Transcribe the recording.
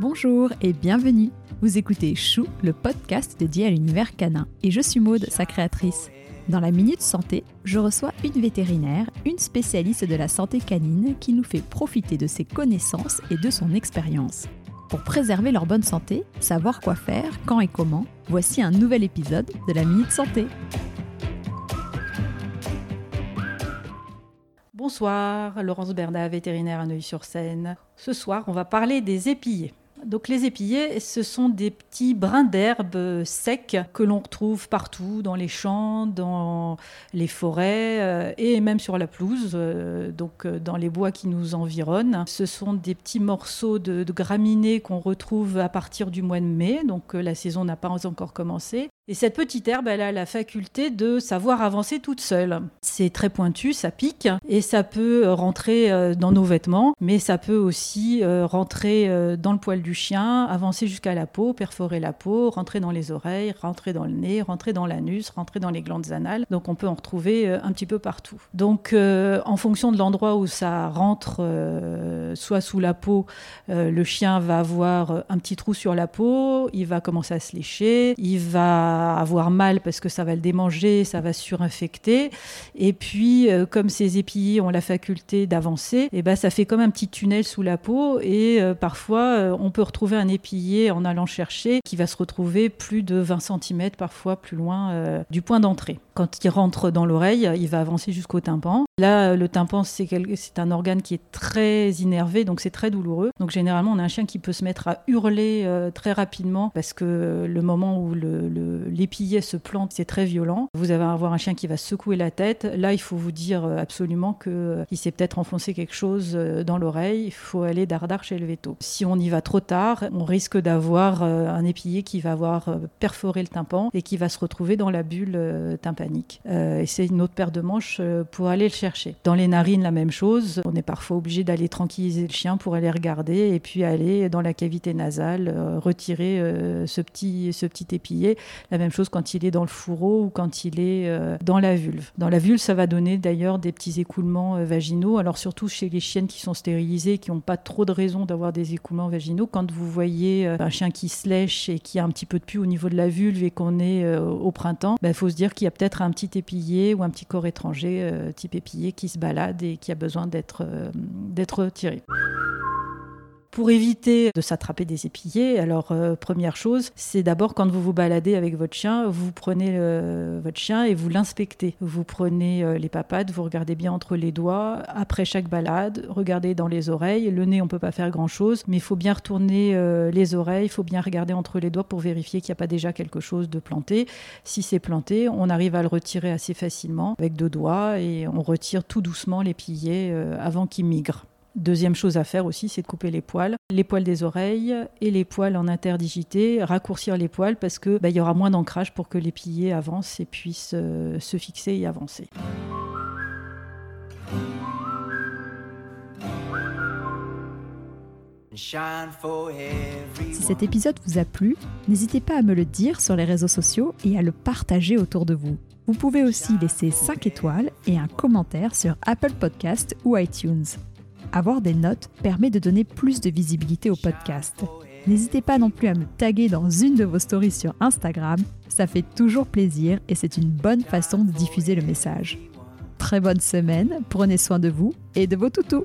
Bonjour et bienvenue. Vous écoutez Chou, le podcast dédié à l'univers canin. Et je suis Maude, sa créatrice. Dans la Minute Santé, je reçois une vétérinaire, une spécialiste de la santé canine qui nous fait profiter de ses connaissances et de son expérience. Pour préserver leur bonne santé, savoir quoi faire, quand et comment, voici un nouvel épisode de la Minute Santé. Bonsoir, Laurence Bernat, vétérinaire à Neuilly-sur-Seine. Ce soir, on va parler des épillés. Donc les épillés, ce sont des petits brins d'herbe secs que l'on retrouve partout, dans les champs, dans les forêts euh, et même sur la pelouse, euh, donc euh, dans les bois qui nous environnent. Ce sont des petits morceaux de, de graminées qu'on retrouve à partir du mois de mai, donc la saison n'a pas encore commencé. Et cette petite herbe, elle a la faculté de savoir avancer toute seule. C'est très pointu, ça pique, et ça peut rentrer dans nos vêtements, mais ça peut aussi rentrer dans le poil du chien, avancer jusqu'à la peau, perforer la peau, rentrer dans les oreilles, rentrer dans le nez, rentrer dans l'anus, rentrer dans les glandes anales. Donc on peut en retrouver euh, un petit peu partout. Donc euh, en fonction de l'endroit où ça rentre, euh, soit sous la peau, le chien va avoir un petit trou sur la peau, il va commencer à se lécher, il va avoir mal parce que ça va le démanger, ça va surinfecter. Et puis comme ces épillés ont la faculté d'avancer, et eh ben ça fait comme un petit tunnel sous la peau et parfois on peut retrouver un épillé en allant chercher qui va se retrouver plus de 20 cm, parfois plus loin euh, du point d'entrée. Quand il rentre dans l'oreille, il va avancer jusqu'au tympan. Là, le tympan, c'est un organe qui est très innervé, donc c'est très douloureux. Donc généralement, on a un chien qui peut se mettre à hurler euh, très rapidement parce que le moment où l'épillé se plante, c'est très violent. Vous allez avoir un chien qui va secouer la tête. Là, il faut vous dire euh, absolument qu'il s'est peut-être enfoncé quelque chose dans l'oreille. Il faut aller dardard chez le veto. Si on y va trop tard, on risque d'avoir euh, un épillé qui va avoir euh, perforé le tympan et qui va se retrouver dans la bulle euh, et c'est une autre paire de manches pour aller le chercher. Dans les narines, la même chose. On est parfois obligé d'aller tranquilliser le chien pour aller regarder et puis aller dans la cavité nasale, retirer ce, petit, ce petit épillé. La même chose quand il est dans le fourreau ou quand il est dans la vulve. Dans la vulve, ça va donner d'ailleurs des petits écoulements vaginaux. Alors surtout chez les chiennes qui sont stérilisées, qui n'ont pas trop de raison d'avoir des écoulements vaginaux, quand vous voyez euh, un chien qui se lèche et qui a un petit peu de pu au niveau de la vulve et qu'on est euh, au printemps, il ben, faut se dire qu'il y a peut-être un petit épillé ou un petit corps étranger euh, type épillé qui se balade et qui a besoin d'être d'être tiré. Pour éviter de s'attraper des épillés, alors euh, première chose, c'est d'abord quand vous vous baladez avec votre chien, vous prenez votre chien et vous l'inspectez. Vous prenez euh, les papates, vous regardez bien entre les doigts. Après chaque balade, regardez dans les oreilles. Le nez, on peut pas faire grand chose, mais il faut bien retourner euh, les oreilles, il faut bien regarder entre les doigts pour vérifier qu'il n'y a pas déjà quelque chose de planté. Si c'est planté, on arrive à le retirer assez facilement avec deux doigts et on retire tout doucement l'épillé avant qu'il migre. Deuxième chose à faire aussi, c'est de couper les poils, les poils des oreilles et les poils en interdigité, raccourcir les poils parce que bah, il y aura moins d'ancrage pour que les piliers avancent et puissent euh, se fixer et avancer. Si cet épisode vous a plu, n'hésitez pas à me le dire sur les réseaux sociaux et à le partager autour de vous. Vous pouvez aussi laisser 5 étoiles et un commentaire sur Apple Podcast ou iTunes. Avoir des notes permet de donner plus de visibilité au podcast. N'hésitez pas non plus à me taguer dans une de vos stories sur Instagram, ça fait toujours plaisir et c'est une bonne façon de diffuser le message. Très bonne semaine, prenez soin de vous et de vos toutous.